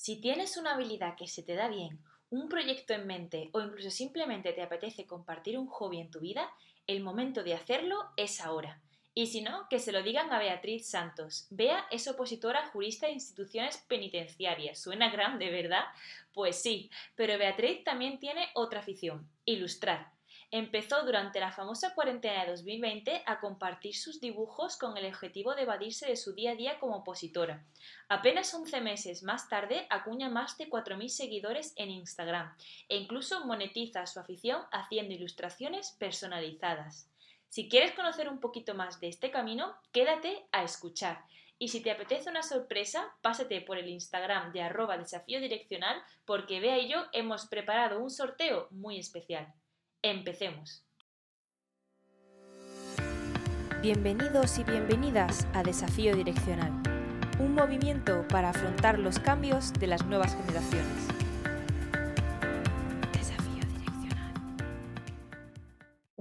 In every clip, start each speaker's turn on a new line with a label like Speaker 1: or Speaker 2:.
Speaker 1: Si tienes una habilidad que se te da bien, un proyecto en mente o incluso simplemente te apetece compartir un hobby en tu vida, el momento de hacerlo es ahora. Y si no, que se lo digan a Beatriz Santos. Bea es opositora jurista de instituciones penitenciarias. ¿Suena grande, verdad? Pues sí, pero Beatriz también tiene otra afición, ilustrar. Empezó durante la famosa cuarentena de 2020 a compartir sus dibujos con el objetivo de evadirse de su día a día como opositora. Apenas 11 meses más tarde acuña más de 4.000 seguidores en Instagram e incluso monetiza su afición haciendo ilustraciones personalizadas. Si quieres conocer un poquito más de este camino, quédate a escuchar. Y si te apetece una sorpresa, pásate por el Instagram de arroba desafío direccional porque Bea y yo hemos preparado un sorteo muy especial. Empecemos. Bienvenidos y bienvenidas a Desafío Direccional, un movimiento para afrontar los cambios de las nuevas generaciones.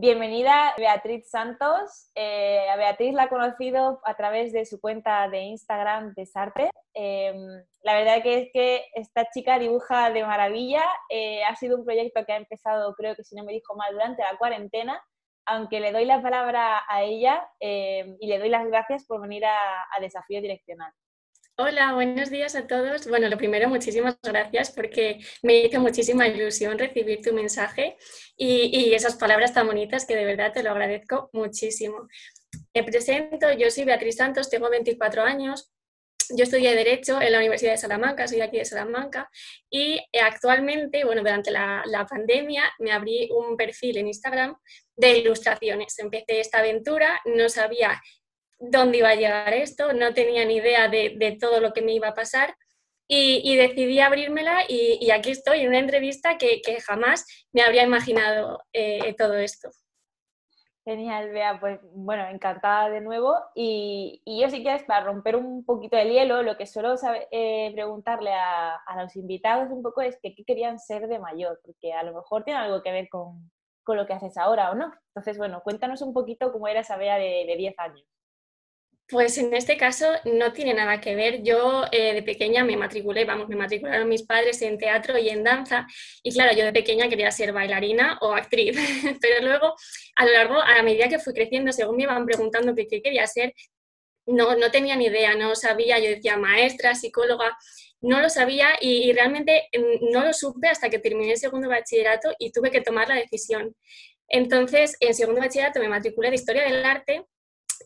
Speaker 2: Bienvenida Beatriz Santos. Eh, a Beatriz la he conocido a través de su cuenta de Instagram Desarte. Eh, la verdad que es que esta chica dibuja de maravilla. Eh, ha sido un proyecto que ha empezado, creo que si no me dijo mal, durante la cuarentena. Aunque le doy la palabra a ella eh, y le doy las gracias por venir a, Desafío Direccional.
Speaker 3: Hola, buenos días a todos. Bueno, lo primero, muchísimas gracias porque me hizo muchísima ilusión recibir tu mensaje y, esas palabras tan bonitas que de verdad te lo agradezco muchísimo. Me presento, yo soy Beatriz Santos, tengo 24 años, yo estudié Derecho en la Universidad de Salamanca, soy aquí de Salamanca, y actualmente, bueno, durante la, pandemia me abrí un perfil en Instagram de ilustraciones. Empecé esta aventura, no sabía dónde iba a llegar esto, no tenía ni idea de, todo lo que me iba a pasar y, decidí abrírmela y, aquí estoy en una entrevista que, jamás me habría imaginado eh, todo esto.
Speaker 2: Genial, Bea, pues bueno, encantada de nuevo. Y, yo sí que es para romper un poquito el hielo, lo que suelo eh, preguntarle a, los invitados un poco es que qué querían ser de mayor, porque a lo mejor tiene algo que ver con, lo que haces ahora o no. Entonces, bueno, cuéntanos un poquito cómo era esa Bea de, de 10 años.
Speaker 3: Pues en este caso no tiene nada que ver. Yo eh, de pequeña me matriculé, vamos, me matricularon mis padres en teatro y en danza y claro, yo de pequeña quería ser bailarina o actriz, pero luego a lo largo, a la medida que fui creciendo, según me iban preguntando qué, quería ser, no, no tenía ni idea, no sabía, yo decía maestra, psicóloga, no lo sabía y, y realmente mm, no lo supe hasta que terminé el segundo bachillerato y tuve que tomar la decisión. Entonces, en segundo bachillerato me matriculé de Historia del Arte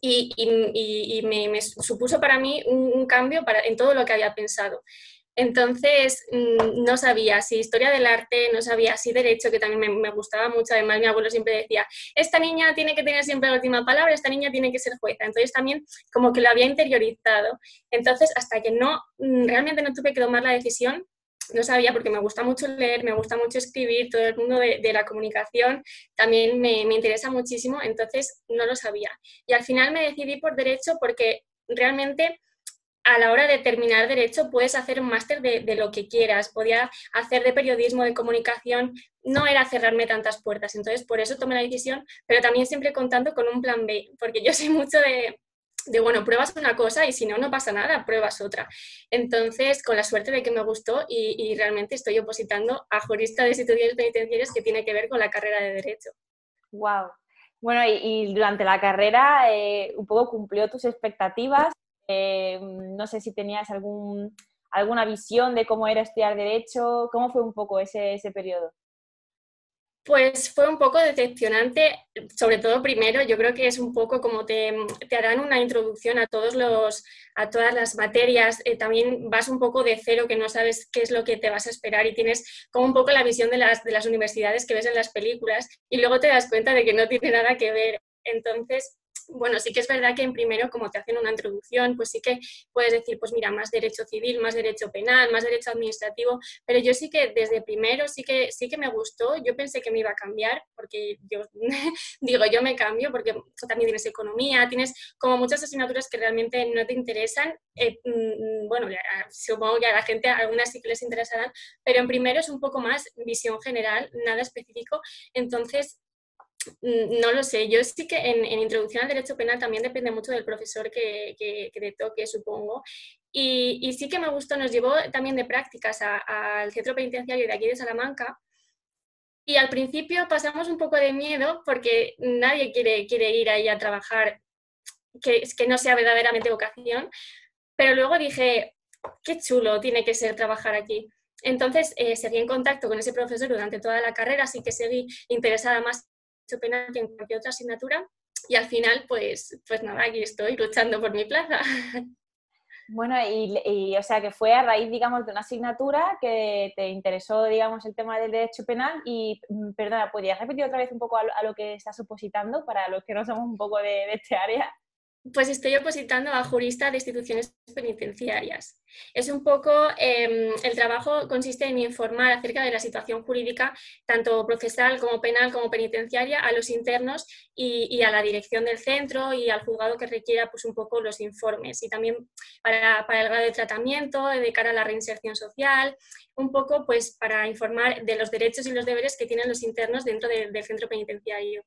Speaker 3: y, me, supuso para mí un, cambio para, en todo lo que había pensado. Entonces, mm, no sabía si historia del arte, no sabía si derecho, que también me, gustaba mucho. Además, mi abuelo siempre decía, esta niña tiene que tener siempre la última palabra, esta niña tiene que ser jueza. Entonces, también como que lo había interiorizado. Entonces, hasta que no, mm, realmente no tuve que tomar la decisión, no sabía porque me gusta mucho leer, me gusta mucho escribir, todo el mundo de, la comunicación también me, interesa muchísimo, entonces no lo sabía. Y al final me decidí por derecho porque realmente a la hora de terminar derecho puedes hacer un máster de, de, lo que quieras, podía hacer de periodismo, de comunicación, no era cerrarme tantas puertas, entonces por eso tomé la decisión, pero también siempre contando con un plan B, porque yo soy mucho de, de, bueno, pruebas una cosa y si no, no pasa nada, pruebas otra. Entonces, con la suerte de que me gustó y, realmente estoy opositando a jurista de instituciones penitenciarias que tiene que ver con la carrera de Derecho.
Speaker 2: ¡Wow! Bueno, y, durante la carrera eh, un poco cumplió tus expectativas. Eh, no sé si tenías algún, alguna visión de cómo era estudiar Derecho. ¿Cómo fue un poco ese, ese periodo?
Speaker 3: Pues fue un poco decepcionante, sobre todo primero, yo creo que es un poco como te, harán una introducción a, todos los, a todas las materias, eh, también vas un poco de cero que no sabes qué es lo que te vas a esperar y tienes como un poco la visión de las, de las universidades que ves en las películas y luego te das cuenta de que no tiene nada que ver. Entonces, bueno, sí que es verdad que en primero, como te hacen una introducción, pues sí que puedes decir, pues mira, más derecho civil, más derecho penal, más derecho administrativo, pero yo sí que desde primero sí que, sí que me gustó, yo pensé que me iba a cambiar, porque yo digo, yo me cambio, porque también tienes economía, tienes como muchas asignaturas que realmente no te interesan, eh, mm, bueno, supongo que a la gente algunas sí que les interesarán, pero en primero es un poco más visión general, nada específico, entonces no lo sé, yo sí que en, introducción al derecho penal también depende mucho del profesor que, que, te toque, supongo. Y, sí que me gustó, nos llevó también de prácticas al centro penitenciario de aquí de Salamanca. Y al principio pasamos un poco de miedo porque nadie quiere, quiere ir ahí a trabajar que, que no sea verdaderamente vocación, pero luego dije, qué chulo tiene que ser trabajar aquí. Entonces, eh, seguí en contacto con ese profesor durante toda la carrera, así que seguí interesada más en penal que en cualquier otra asignatura. Y al final, pues, pues nada, aquí estoy luchando por mi plaza.
Speaker 2: Bueno, y, o sea que fue a raíz, digamos, de una asignatura que te interesó, digamos, el tema del derecho penal y, mm, perdona, ¿podrías repetir otra vez un poco a, lo que estás opositando para los que no somos un poco de este área?
Speaker 3: Pues estoy opositando a jurista de instituciones penitenciarias. Es un poco, em, el trabajo consiste en informar acerca de la situación jurídica, tanto procesal como penal como penitenciaria, a los internos y, a la dirección del centro y al juzgado que requiera pues, un poco los informes. Y también para, el grado de tratamiento, de cara a la reinserción social, un poco pues, para informar de los derechos y los deberes que tienen los internos dentro del centro penitenciario.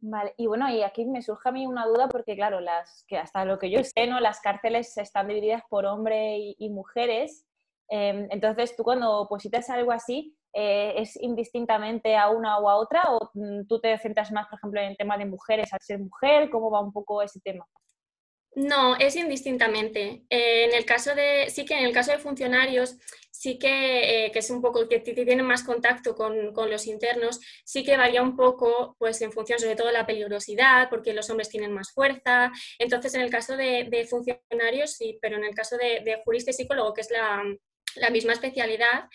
Speaker 2: Vale, y bueno, y aquí me surge a mí una duda porque, claro, las que hasta lo que yo sé, ¿no? Las cárceles están divididas por hombres y, mujeres. Em, entonces, tú cuando opositas algo así, eh, ¿es indistintamente a una o a otra? ¿O mm, tú te centras más, por ejemplo, en el tema de mujeres al ser mujer? ¿Cómo va un poco ese tema?
Speaker 3: No, es indistintamente. Eh, en el caso de, sí que en el caso de funcionarios, sí que, eh, que es un poco que tienen más contacto con, con, los internos, sí que varía un poco, pues en función sobre todo de la peligrosidad, porque los hombres tienen más fuerza. Entonces, en el caso de, funcionarios, sí, pero en el caso de, de jurista y psicólogo, que es la, la misma especialidad,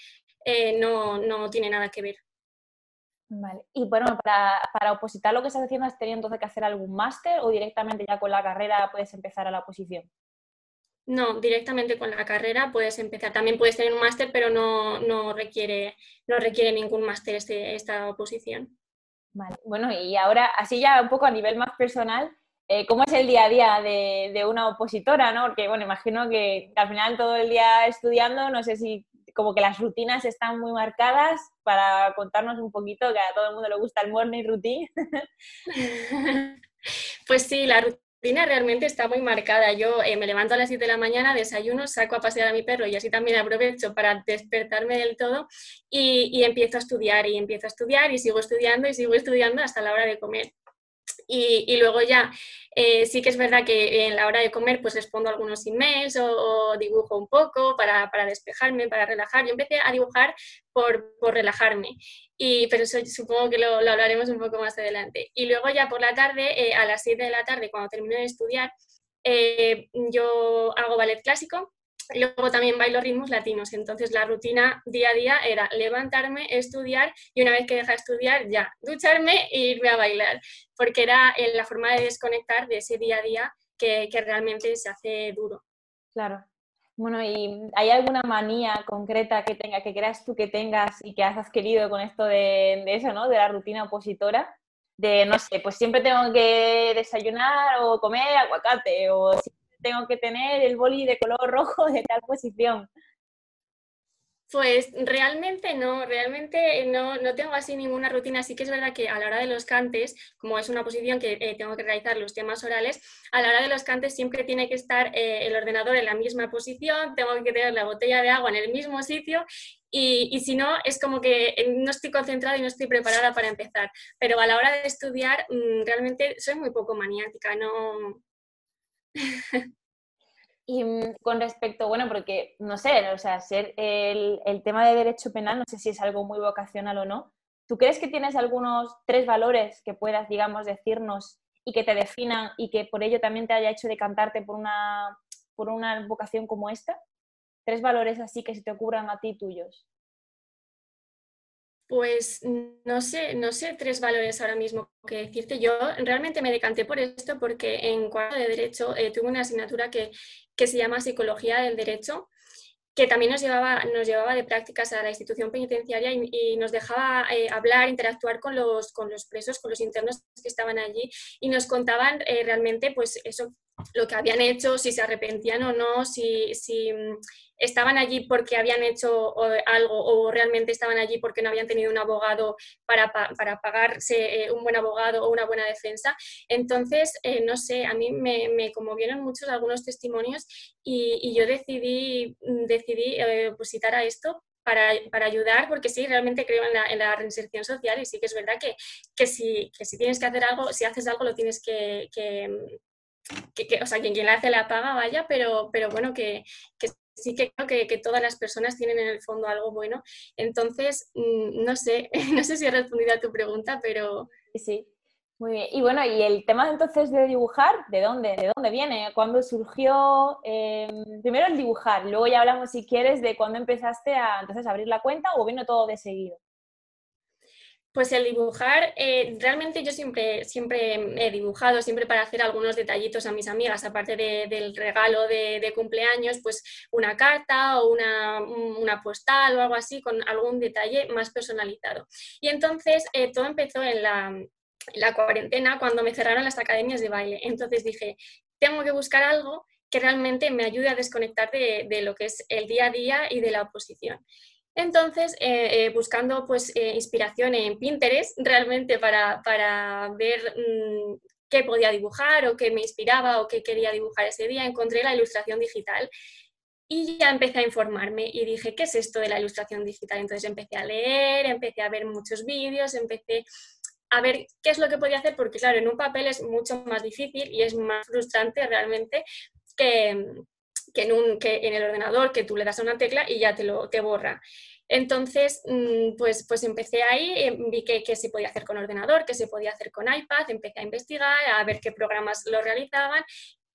Speaker 3: eh, no, no tiene nada que ver.
Speaker 2: Vale. Y bueno, para, para, opositar lo que estás haciendo, ¿has tenido entonces que hacer algún máster o directamente ya con la carrera puedes empezar a la oposición?
Speaker 3: No, directamente con la carrera puedes empezar. También puedes tener un máster, pero no, no, requiere, no requiere ningún máster este, esta oposición.
Speaker 2: Vale. Bueno, y ahora, así ya un poco a nivel más personal, eh, ¿cómo es el día a día de, de, una opositora? ¿no? Porque, bueno, imagino que al final todo el día estudiando, no sé si como que las rutinas están muy marcadas para contarnos un poquito, que a todo el mundo le gusta el morning routine.
Speaker 3: pues sí, la rutina realmente está muy marcada. Yo eh, me levanto a las 7 de la mañana, desayuno, saco a pasear a mi perro y así también aprovecho para despertarme del todo y empiezo a estudiar y empiezo a estudiar y sigo estudiando y sigo estudiando hasta la hora de comer. Y, luego ya eh, sí que es verdad que en la hora de comer pues respondo algunos emails o, dibujo un poco para, para, despejarme, para relajar. Yo empecé a dibujar por, por relajarme, y, pero eso supongo que lo, lo, hablaremos un poco más adelante. Y luego ya por la tarde, eh, a las 7 de la tarde, cuando termino de estudiar, eh, yo hago ballet clásico luego también bailo ritmos latinos. Entonces la rutina día a día era levantarme, estudiar y una vez que deja de estudiar ya ducharme e irme a bailar, porque era eh, la forma de desconectar de ese día a día que, realmente se hace duro.
Speaker 2: Claro. Bueno, ¿y hay alguna manía concreta que tenga, que creas tú que tengas y que has adquirido con esto de, de eso, ¿no? De la rutina opositora de, no sé, pues siempre tengo que desayunar o comer aguacate o tengo que tener el boli de color rojo de tal posición.
Speaker 3: Pues realmente no, realmente no, no, tengo así ninguna rutina. Sí que es verdad que a la hora de los cantes, como es una posición que eh, tengo que realizar los temas orales, a la hora de los cantes siempre tiene que estar eh, el ordenador en la misma posición, tengo que tener la botella de agua en el mismo sitio y, y, si no, es como que eh, no estoy concentrada y no estoy preparada para empezar. Pero a la hora de estudiar, mm, realmente soy muy poco maniática, no,
Speaker 2: y mm, con respecto, bueno, porque no sé, o sea, ser el, el, tema de derecho penal, no sé si es algo muy vocacional o no. ¿Tú crees que tienes algunos tres valores que puedas, digamos, decirnos y que te definan y que por ello también te haya hecho decantarte por una, por una vocación como esta? Tres valores así que se te ocurran a ti tuyos.
Speaker 3: Pues no sé, no sé tres valores ahora mismo que decirte. Yo realmente me decanté por esto porque en cuarto de Derecho eh, tuve una asignatura que, que, se llama Psicología del Derecho, que también nos llevaba, nos llevaba de prácticas a la institución penitenciaria y, nos dejaba eh, hablar, interactuar con los, con los presos, con los internos que estaban allí y nos contaban eh, realmente pues eso lo que habían hecho, si se arrepentían o no, si, si mm, estaban allí porque habían hecho algo o realmente estaban allí porque no habían tenido un abogado para, para pagarse eh, un buen abogado o una buena defensa. Entonces, eh, no sé, a mí me, me conmovieron muchos algunos testimonios y, yo decidí, mm, decidí eh, pues, citar a esto para, para, ayudar, porque sí, realmente creo en la, en la, reinserción social y sí que es verdad que, que, si, que si tienes que hacer algo, si haces algo lo tienes que, que, o sea, quien, quien la hace la paga, vaya, pero, pero bueno, que, que sí que creo que, que, todas las personas tienen en el fondo algo bueno. Entonces, mm, no sé, no sé si he respondido a tu pregunta, pero...
Speaker 2: Sí, muy bien. Y bueno, ¿y el tema entonces de dibujar, de dónde, de dónde viene? ¿Cuándo surgió? Em, primero el dibujar, luego ya hablamos, si quieres, de cuándo empezaste a entonces abrir la cuenta o vino todo de seguido.
Speaker 3: Pues el dibujar, eh, realmente yo siempre, siempre he dibujado, siempre para hacer algunos detallitos a mis amigas, aparte del regalo de, cumpleaños, pues una carta o una, postal o algo así con algún detalle más personalizado. Y entonces eh, todo empezó en la, la cuarentena cuando me cerraron las academias de baile. Entonces dije, tengo que buscar algo que realmente me ayude a desconectar de, de, lo que es el día a día y de la oposición. Entonces, eh, eh, buscando pues, eh, inspiración en Pinterest realmente para, ver mm, qué podía dibujar o qué me inspiraba o qué quería dibujar ese día, encontré la ilustración digital. Y ya empecé a informarme y dije, ¿qué es esto de la ilustración digital? Entonces empecé a leer, empecé a ver muchos vídeos, empecé a ver qué es lo que podía hacer, porque claro, en un papel es mucho más difícil y es más frustrante realmente que, que en, el ordenador, que tú le das una tecla y ya te lo te borra. Entonces, mm, pues, pues empecé ahí, eh, vi que, que, se podía hacer con ordenador, que se podía hacer con iPad, empecé a investigar, a ver qué programas lo realizaban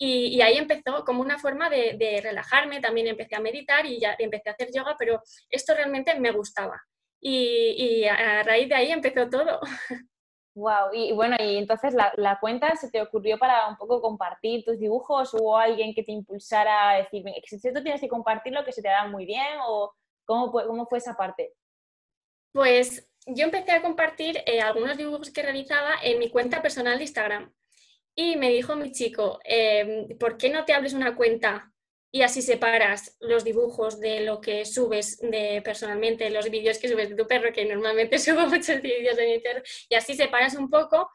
Speaker 3: y, ahí empezó como una forma de, de, relajarme, también empecé a meditar y ya empecé a hacer yoga, pero esto realmente me gustaba. Y, y a raíz de ahí empezó todo.
Speaker 2: Wow, y bueno, y entonces la, la, cuenta se te ocurrió para un poco compartir tus dibujos, hubo alguien que te impulsara a decir, si tú tienes que compartirlo, que se te da muy bien, o cómo, cómo fue esa parte?
Speaker 3: Pues yo empecé a compartir eh, algunos dibujos que realizaba en mi cuenta personal de Instagram. Y me dijo mi chico, em, ¿por qué no te abres una cuenta y así separas los dibujos de lo que subes de personalmente, los vídeos que subes de tu perro, que normalmente subo muchos vídeos de mi y así separas un poco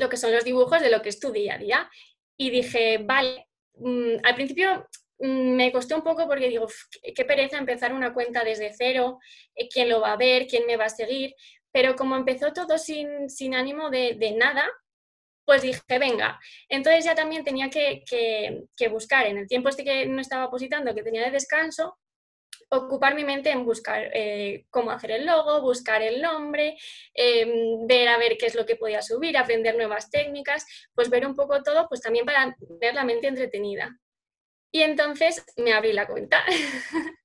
Speaker 3: lo que son los dibujos de lo que es tu día a día. Y dije, vale, mm, al principio mm, me costó un poco porque digo, qué pereza empezar una cuenta desde cero, eh, quién lo va a ver, quién me va a seguir, pero como empezó todo sin, sin ánimo de, de nada, pues dije, venga. Entonces ya también tenía que, buscar, en el tiempo este que no estaba positando, que tenía de descanso, ocupar mi mente en buscar eh, cómo hacer el logo, buscar el nombre, em, ver a ver qué es lo que podía subir, aprender nuevas técnicas, pues ver un poco todo, pues también para ver la mente entretenida. Y entonces me abrí la cuenta.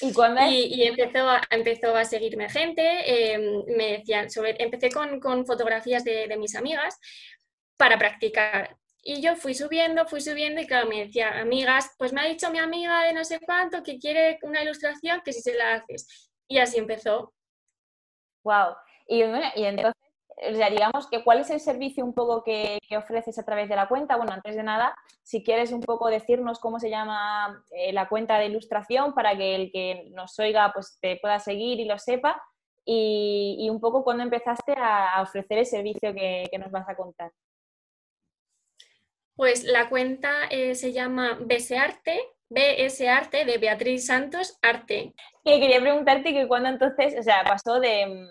Speaker 3: ¿Y, empezó, a, empezó a seguirme gente, em, me decían, sobre, empecé con, con fotografías de, de, mis amigas para practicar. Y yo fui subiendo, fui subiendo y claro, me decían, amigas, pues me ha dicho mi amiga de no sé cuánto que quiere una ilustración, que si se la haces. Y así empezó.
Speaker 2: Wow. Y, y entonces digamos que cuál es el servicio un poco que, ofreces a través de la cuenta. Bueno, antes de nada, si quieres un poco decirnos cómo se llama eh, la cuenta de ilustración para que el que nos oiga pues te pueda seguir y lo sepa y, un poco cuándo empezaste a, ofrecer el servicio que, nos vas a contar.
Speaker 3: Pues la cuenta eh, se llama BSArte, BS Arte de Beatriz Santos Arte.
Speaker 2: Quería preguntarte que cuándo entonces, o sea, pasó de,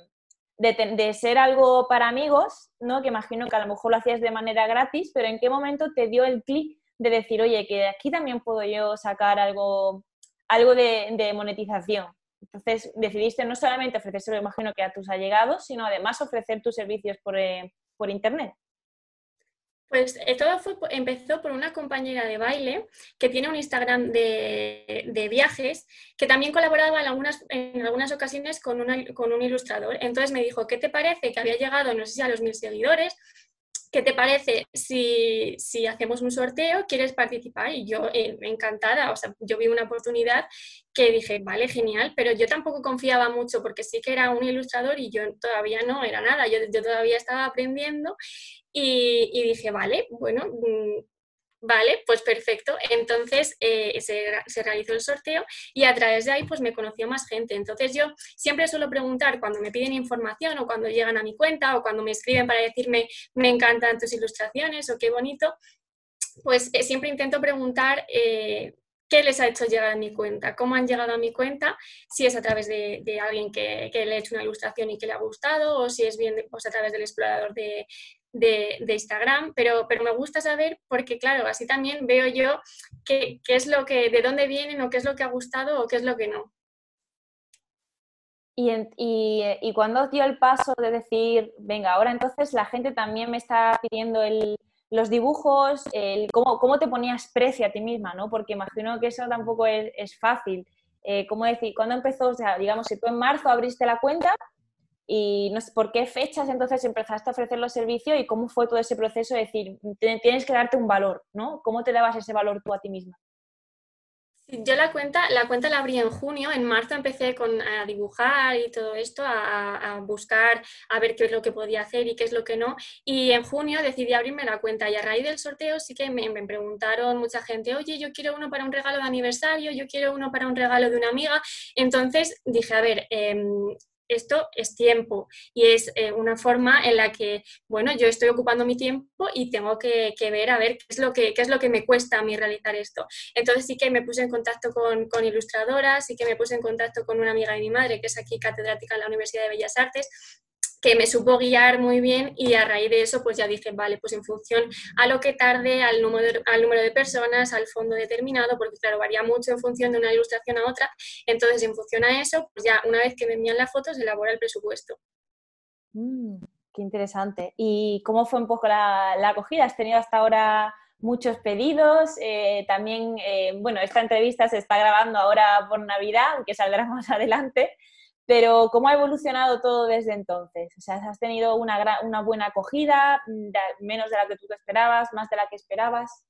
Speaker 2: de, ser algo para amigos, ¿no? Que imagino que a lo mejor lo hacías de manera gratis, pero ¿en qué momento te dio el clic de decir, oye, que aquí también puedo yo sacar algo, algo de, monetización? Entonces decidiste no solamente ofrecerlo, imagino que a tus allegados, sino además ofrecer tus servicios por, eh, por Internet.
Speaker 3: Pues eh, todo empezó por una compañera de baile que tiene un Instagram de, viajes, que también colaboraba en algunas, en algunas ocasiones con, con un ilustrador. Entonces me dijo, ¿qué te parece que había llegado, no sé si a los mil seguidores? ¿Qué te parece si, si, hacemos un sorteo? ¿Quieres participar? Y yo eh, encantada, o sea, yo vi una oportunidad que dije, vale, genial, pero yo tampoco confiaba mucho porque sí que era un ilustrador y yo todavía no era nada, yo, yo todavía estaba aprendiendo y, dije, vale, bueno, mm, Vale, pues perfecto. Entonces eh, se, realizó el sorteo y a través de ahí pues me conoció más gente. Entonces yo siempre suelo preguntar cuando me piden información o cuando llegan a mi cuenta o cuando me escriben para decirme me encantan tus ilustraciones o qué bonito, pues eh, siempre intento preguntar eh, qué les ha hecho llegar a mi cuenta, cómo han llegado a mi cuenta, si es a través de, alguien que, le ha hecho una ilustración y que le ha gustado o si es bien pues, a través del explorador de, de, Instagram, pero, pero me gusta saber porque, claro, así también veo yo qué, es lo que, de dónde vienen o qué es lo que ha gustado o qué es lo que no.
Speaker 2: Y, y, cuando dio el paso de decir, venga, ahora entonces la gente también me está pidiendo el, los dibujos, el, cómo, cómo, te ponías precio a ti misma, ¿no? Porque imagino que eso tampoco es, es fácil. Eh, ¿Cómo decir? ¿Cuándo empezó? O digamos, si tú en marzo abriste la cuenta, y no sé, ¿por qué fechas entonces empezaste a ofrecer los servicios y cómo fue todo ese proceso de decir, tienes que darte un valor, ¿no? ¿Cómo te dabas ese valor tú a ti misma?
Speaker 3: Yo la cuenta, la cuenta la abrí en junio, en marzo empecé con, a dibujar y todo esto, a, buscar, a ver qué es lo que podía hacer y qué es lo que no. Y en junio decidí abrirme la cuenta y a raíz del sorteo sí que me, preguntaron mucha gente, oye, yo quiero uno para un regalo de aniversario, yo quiero uno para un regalo de una amiga. Entonces dije, a ver, eh, esto es tiempo y es eh, una forma en la que, bueno, yo estoy ocupando mi tiempo y tengo que, ver a ver qué es, lo que, qué es lo que me cuesta a mí realizar esto. Entonces sí que me puse en contacto con, con ilustradoras, sí que me puse en contacto con una amiga de mi madre, que es aquí catedrática en la Universidad de Bellas Artes, que me supo guiar muy bien y a raíz de eso pues ya dije, vale, pues en función a lo que tarde, al número, al número de personas, al fondo determinado, porque claro, varía mucho en función de una ilustración a otra, entonces en función a eso, pues ya una vez que me envían las fotos, elabora el presupuesto.
Speaker 2: Mm, qué interesante. ¿Y cómo fue un poco la, acogida? ¿Has tenido hasta ahora muchos pedidos? Eh, también, eh, bueno, esta entrevista se está grabando ahora por Navidad, aunque saldrá más adelante. Pero ¿cómo ha evolucionado todo desde entonces? O sea, ¿has tenido una, una buena acogida, menos de la que tú te esperabas, más de la que esperabas?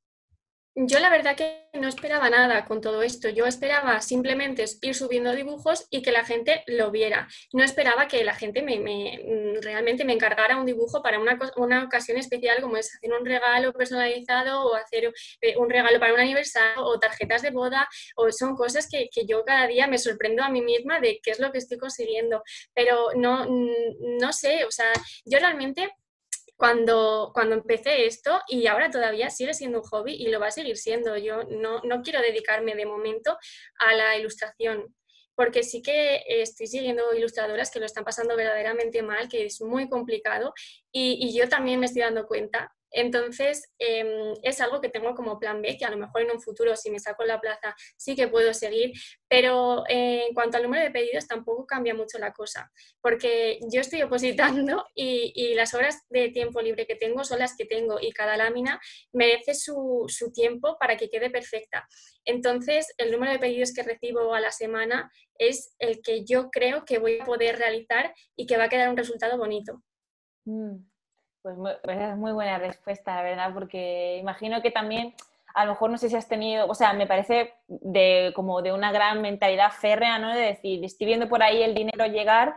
Speaker 3: Yo la verdad que no esperaba nada con todo esto. Yo esperaba simplemente ir subiendo dibujos y que la gente lo viera. No esperaba que la gente me, mm, realmente me encargara un dibujo para una, una, ocasión especial como es hacer un regalo personalizado o hacer eh, un regalo para un aniversario o tarjetas de boda o son cosas que, que, yo cada día me sorprendo a mí misma de qué es lo que estoy consiguiendo. Pero no, mm, no sé, o sea, yo realmente cuando, cuando empecé esto y ahora todavía sigue siendo un hobby y lo va a seguir siendo. Yo no, no quiero dedicarme de momento a la ilustración porque sí que estoy siguiendo ilustradoras que lo están pasando verdaderamente mal, que es muy complicado y, y yo también me estoy dando cuenta entonces, em, es algo que tengo como plan B, que a lo mejor en un futuro, si me saco la plaza, sí que puedo seguir, pero eh, en cuanto al número de pedidos tampoco cambia mucho la cosa, porque yo estoy opositando y, las horas de tiempo libre que tengo son las que tengo y cada lámina merece su, tiempo para que quede perfecta. Entonces, el número de pedidos que recibo a la semana es el que yo creo que voy a poder realizar y que va a quedar un resultado bonito.
Speaker 2: Mm. Pues muy, es muy buena respuesta, la verdad, porque imagino que también, a lo mejor no sé si has tenido, o sea, me parece de, como de una gran mentalidad férrea, ¿no? De decir, estoy viendo por ahí el dinero llegar,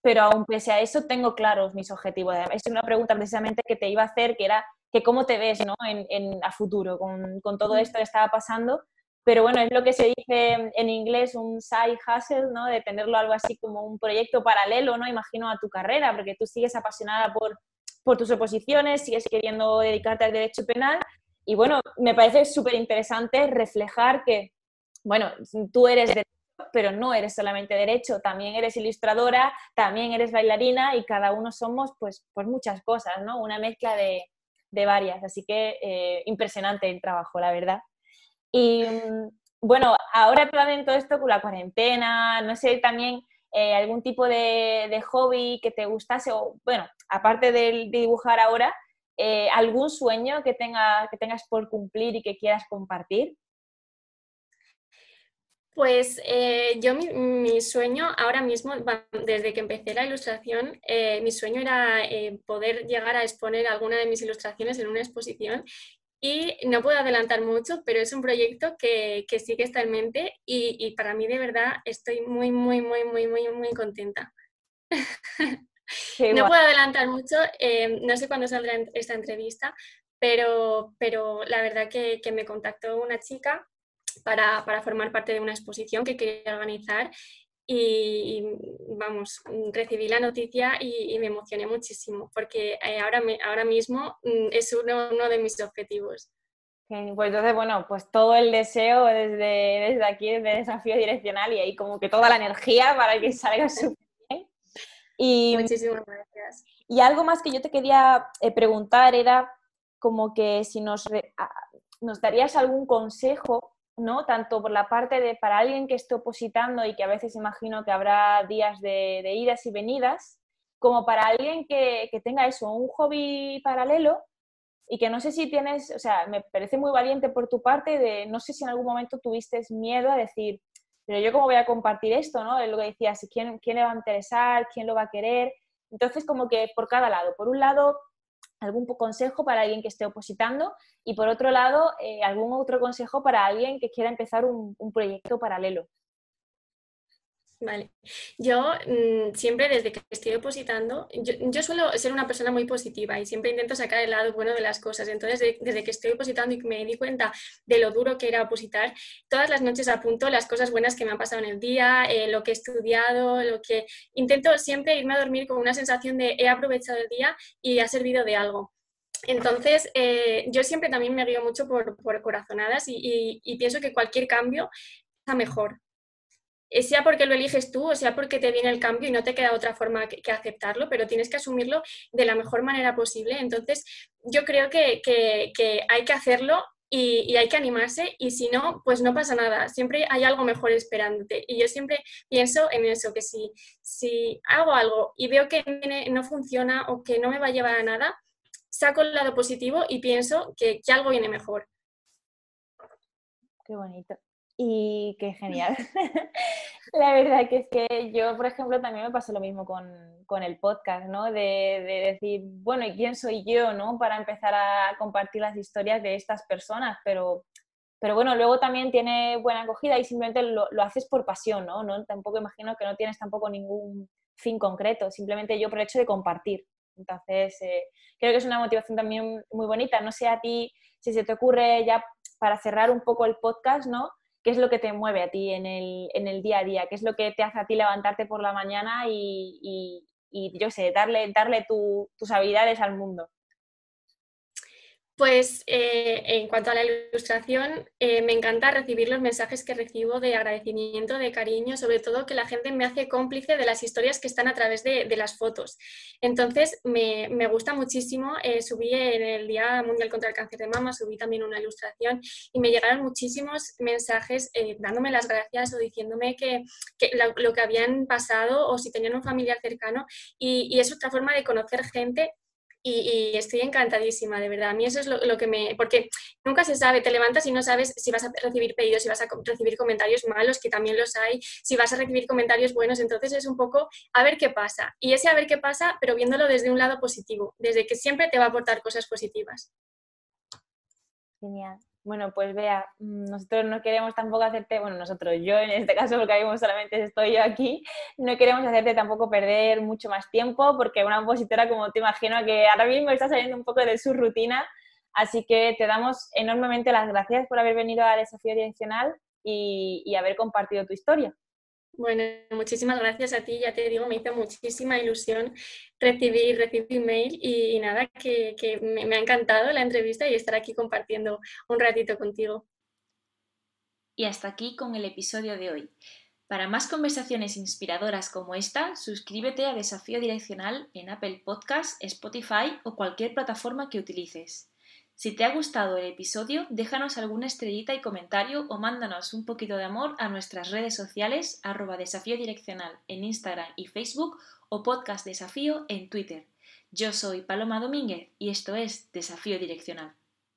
Speaker 2: pero aún pese a eso tengo claros mis objetivos. Es una pregunta precisamente que te iba a hacer, que era que cómo te ves ¿no? en, en, a futuro con, con, todo esto que estaba pasando. Pero bueno, es lo que se dice en inglés un side hustle, ¿no? De tenerlo algo así como un proyecto paralelo, ¿no? Imagino a tu carrera, porque tú sigues apasionada por, por tus oposiciones, sigues queriendo dedicarte al derecho penal. Y bueno, me parece súper interesante reflejar que, bueno, tú eres derecho, pero no eres solamente derecho, también eres ilustradora, también eres bailarina y cada uno somos pues, pues muchas cosas, ¿no? Una mezcla de, de varias. Así que eh, impresionante el trabajo, la verdad. Y mm, bueno, ahora también todo esto con la cuarentena, no sé, también eh, algún tipo de, hobby que te gustase, o bueno, aparte de, dibujar ahora, eh, algún sueño que, tenga, que tengas por cumplir y que quieras compartir.
Speaker 3: Pues eh, yo mi, sueño ahora mismo, desde que empecé la ilustración, mi sueño era poder llegar a exponer alguna de mis ilustraciones en una exposición y no puedo adelantar mucho, pero es un proyecto que, que sí que está en mente y, y, para mí de verdad estoy muy, muy, muy, muy, muy, muy contenta. no puedo adelantar mucho, eh, no sé cuándo saldrá esta entrevista, pero, pero la verdad que, que me contactó una chica para, para, formar parte de una exposición que quería organizar y, vamos, recibí la noticia y, me emocioné muchísimo porque eh, ahora, ahora mismo mm, es uno, uno, de mis objetivos.
Speaker 2: Pues entonces, bueno, pues todo el deseo desde, desde aquí, desde Desafío Direccional y ahí como que toda la energía para que salga súper bien.
Speaker 3: Y, Muchísimas gracias.
Speaker 2: Y algo más que yo te quería eh, preguntar era como que si nos, nos darías algún consejo ¿no? Tanto por la parte de para alguien que esté opositando y que a veces imagino que habrá días de, idas y venidas, como para alguien que, tenga eso, un hobby paralelo y que no sé si tienes, o sea, me parece muy valiente por tu parte de, no sé si en algún momento tuviste miedo a decir, pero yo cómo voy a compartir esto, ¿no? Es lo que decías, ¿quién, quién le va a interesar, quién lo va a querer. Entonces, como que por cada lado, por un lado, algún consejo para alguien que esté opositando y por otro lado, eh, algún otro consejo para alguien que quiera empezar un, proyecto paralelo.
Speaker 3: Vale. Yo mm, siempre desde que estoy opositando, yo, suelo ser una persona muy positiva y siempre intento sacar el lado bueno de las cosas. Entonces, desde que estoy opositando y me di cuenta de lo duro que era opositar, todas las noches apunto las cosas buenas que me han pasado en el día, eh, lo que he estudiado, lo que intento siempre irme a dormir con una sensación de he aprovechado el día y ha servido de algo. Entonces, eh, yo siempre también me guío mucho por, corazonadas y, pienso que cualquier cambio está mejor. Sea porque lo eliges tú o sea porque te viene el cambio y no te queda otra forma que, aceptarlo, pero tienes que asumirlo de la mejor manera posible. Entonces, yo creo que, hay que hacerlo y, hay que animarse y si no, pues no pasa nada, siempre hay algo mejor esperándote. Y yo siempre pienso en eso, que si, si hago algo y veo que no funciona o que no me va a llevar a nada, saco el lado positivo y pienso que, algo viene mejor.
Speaker 2: Qué bonito. Y qué genial. la verdad que es que yo, por ejemplo, también me pasa lo mismo con, el podcast, ¿no? De, decir, bueno, ¿y quién soy yo, no? Para empezar a compartir las historias de estas personas, pero, pero bueno, luego también tiene buena acogida y simplemente lo, lo haces por pasión, ¿no? ¿no? Tampoco imagino que no tienes tampoco ningún fin concreto, simplemente yo por el hecho de compartir. Entonces, eh, creo que es una motivación también muy bonita. No sé a ti si se te ocurre ya para cerrar un poco el podcast, ¿no? ¿Qué es lo que te mueve a ti en el, en el día a día? ¿Qué es lo que te hace a ti levantarte por la mañana y, yo sé, darle, darle tus habilidades al mundo?
Speaker 3: Pues eh, en cuanto a la ilustración, eh, me encanta recibir los mensajes que recibo de agradecimiento, de cariño, sobre todo que la gente me hace cómplice de las historias que están a través de, las fotos. Entonces, me, gusta muchísimo. Eh, subí en el Día Mundial contra el Cáncer de Mama, subí también una ilustración y me llegaron muchísimos mensajes dándome las gracias o diciéndome que, lo, que habían pasado o si tenían un familiar cercano. Y, y es otra forma de conocer gente y, estoy encantadísima, de verdad. A mí eso es lo, que me... Porque nunca se sabe, te levantas y no sabes si vas a recibir pedidos, si vas a recibir comentarios malos, que también los hay, si vas a recibir comentarios buenos, entonces es un poco a ver qué pasa. Y ese a ver qué pasa, pero viéndolo desde un lado positivo, desde que siempre te va a aportar cosas positivas.
Speaker 2: Genial. Bueno, pues vea, mm, nosotros no queremos tampoco hacerte, bueno, nosotros, yo en este caso, porque ahí solamente estoy yo aquí, no queremos hacerte tampoco perder mucho más tiempo, porque una opositora, como te imagino, que ahora mismo está saliendo un poco de su rutina, así que te damos enormemente las gracias por haber venido al desafío direccional y haber compartido tu historia.
Speaker 3: Bueno, muchísimas gracias a ti, ya te digo, me hizo muchísima ilusión recibir, recibir email y, nada, que, me, me ha encantado la entrevista y estar aquí compartiendo un ratito contigo.
Speaker 1: Y hasta aquí con el episodio de hoy. Para más conversaciones inspiradoras como esta, suscríbete a Desafío Direccional en Apple Podcasts, Spotify o cualquier plataforma que utilices. Si te ha gustado el episodio, déjanos alguna estrellita y comentario o mándanos un poquito de amor a nuestras redes sociales arroba desafío direccional en Instagram y Facebook o podcast desafío en Twitter. Yo soy Paloma Domínguez y esto es Desafío Direccional.